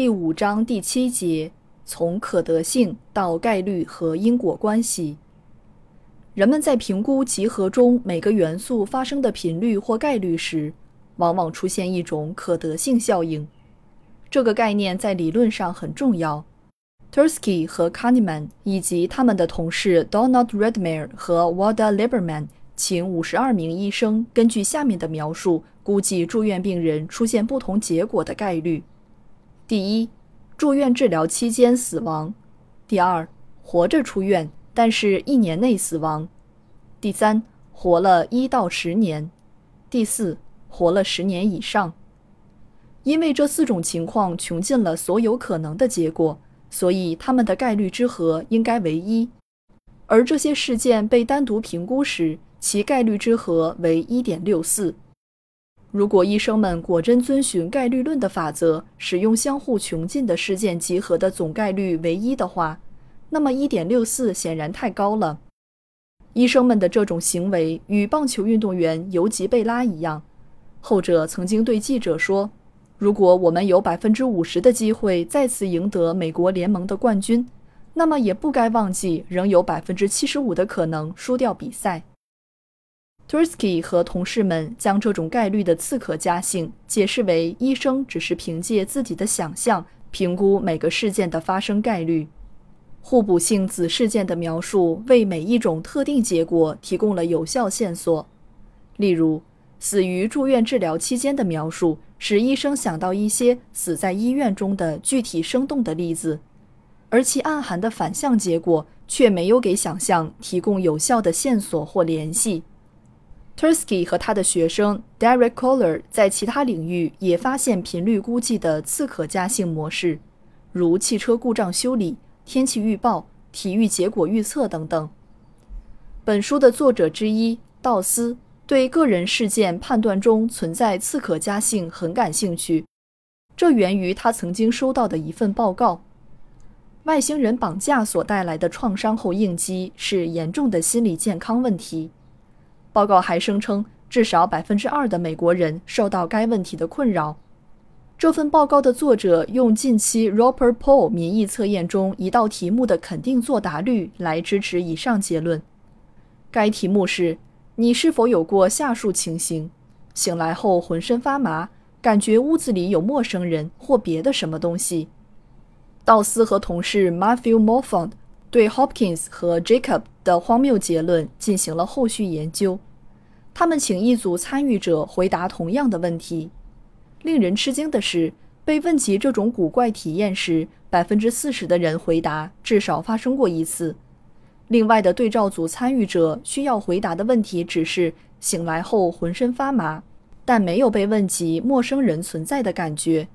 第五章第七节：从可得性到概率和因果关系。人们在评估集合中每个元素发生的频率或概率时，往往出现一种可得性效应。这个概念在理论上很重要。Tursky 和 Kahneman 以及他们的同事 Donald Redmer 和 Wada Lieberman 请五十二名医生根据下面的描述估计住院病人出现不同结果的概率。第一，住院治疗期间死亡；第二，活着出院，但是一年内死亡；第三，活了一到十年；第四，活了十年以上。因为这四种情况穷尽了所有可能的结果，所以它们的概率之和应该为一。而这些事件被单独评估时，其概率之和为一点六四。如果医生们果真遵循概率论的法则，使用相互穷尽的事件集合的总概率为一的话，那么1.64显然太高了。医生们的这种行为与棒球运动员尤吉贝拉一样，后者曾经对记者说：“如果我们有百分之五十的机会再次赢得美国联盟的冠军，那么也不该忘记仍有百分之七十五的可能输掉比赛。” Tursky 和同事们将这种概率的刺客加性解释为医生只是凭借自己的想象评估每个事件的发生概率。互补性子事件的描述为每一种特定结果提供了有效线索。例如，死于住院治疗期间的描述使医生想到一些死在医院中的具体生动的例子，而其暗含的反向结果却没有给想象提供有效的线索或联系。Tursky 和他的学生 Derek Kohler 在其他领域也发现频率估计的次可加性模式，如汽车故障修理、天气预报、体育结果预测等等。本书的作者之一道斯对个人事件判断中存在次可加性很感兴趣，这源于他曾经收到的一份报告：外星人绑架所带来的创伤后应激是严重的心理健康问题。报告还声称，至少百分之二的美国人受到该问题的困扰。这份报告的作者用近期 Roper Poll 民意测验中一道题目的肯定作答率来支持以上结论。该题目是：你是否有过下述情形？醒来后浑身发麻，感觉屋子里有陌生人或别的什么东西。道斯和同事 Matthew Morfond 对 Hopkins 和 Jacob 的荒谬结论进行了后续研究。他们请一组参与者回答同样的问题。令人吃惊的是，被问及这种古怪体验时，百分之四十的人回答至少发生过一次。另外的对照组参与者需要回答的问题只是醒来后浑身发麻，但没有被问及陌生人存在的感觉。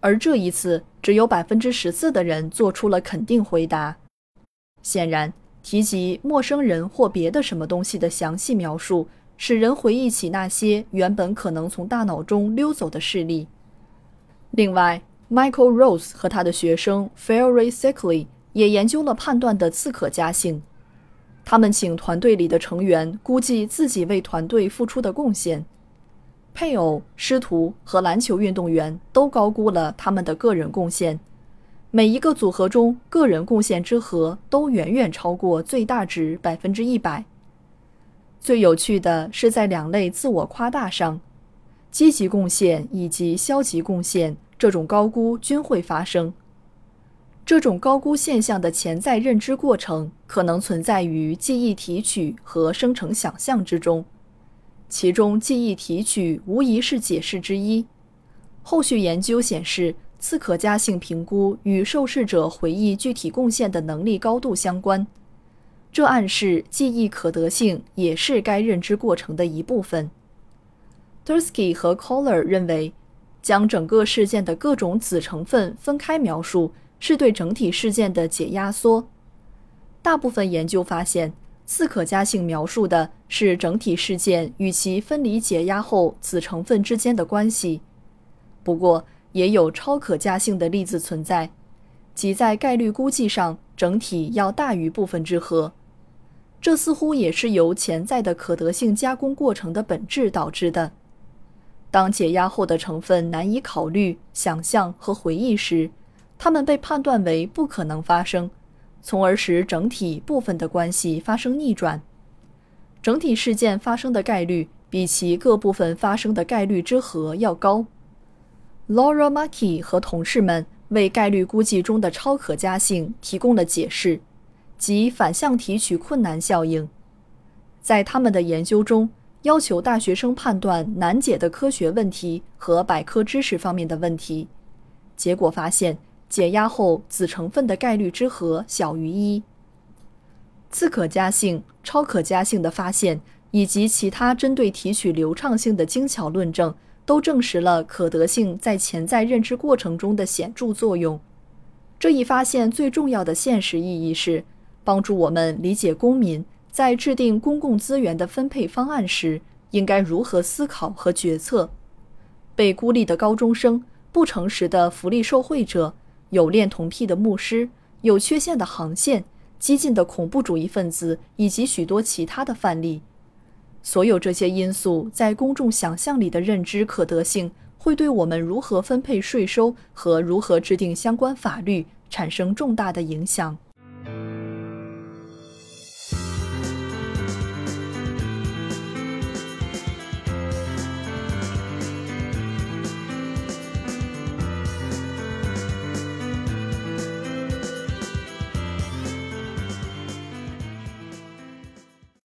而这一次，只有百分之十四的人做出了肯定回答。显然，提及陌生人或别的什么东西的详细描述，使人回忆起那些原本可能从大脑中溜走的事例。另外，Michael Rose 和他的学生 Ferry Sickly 也研究了判断的次可加性。他们请团队里的成员估计自己为团队付出的贡献。配偶、师徒和篮球运动员都高估了他们的个人贡献。每一个组合中，个人贡献之和都远远超过最大值百分之一百。最有趣的是，在两类自我夸大上，积极贡献以及消极贡献这种高估均会发生。这种高估现象的潜在认知过程可能存在于记忆提取和生成想象之中，其中记忆提取无疑是解释之一。后续研究显示。次可加性评估与受试者回忆具体贡献的能力高度相关，这暗示记忆可得性也是该认知过程的一部分。Tursky 和 Kohler 认为，将整个事件的各种子成分分开描述，是对整体事件的解压缩。大部分研究发现，次可加性描述的是整体事件与其分离解压后子成分之间的关系。不过，也有超可加性的例子存在，即在概率估计上，整体要大于部分之和。这似乎也是由潜在的可得性加工过程的本质导致的。当解压后的成分难以考虑、想象和回忆时，它们被判断为不可能发生，从而使整体部分的关系发生逆转。整体事件发生的概率比其各部分发生的概率之和要高。Laura Markey 和同事们为概率估计中的超可加性提供了解释。即反向提取困难效应，在他们的研究中，要求大学生判断难解的科学问题和百科知识方面的问题。结果发现，解压后子成分的概率之和小于一。次可加性、超可加性的发现，以及其他针对提取流畅性的精巧论证，都证实了可得性在潜在认知过程中的显著作用。这一发现最重要的现实意义是。帮助我们理解公民在制定公共资源的分配方案时应该如何思考和决策。被孤立的高中生、不诚实的福利受贿者、有恋童癖的牧师、有缺陷的航线、激进的恐怖主义分子以及许多其他的范例，所有这些因素在公众想象里的认知可得性，会对我们如何分配税收和如何制定相关法律产生重大的影响。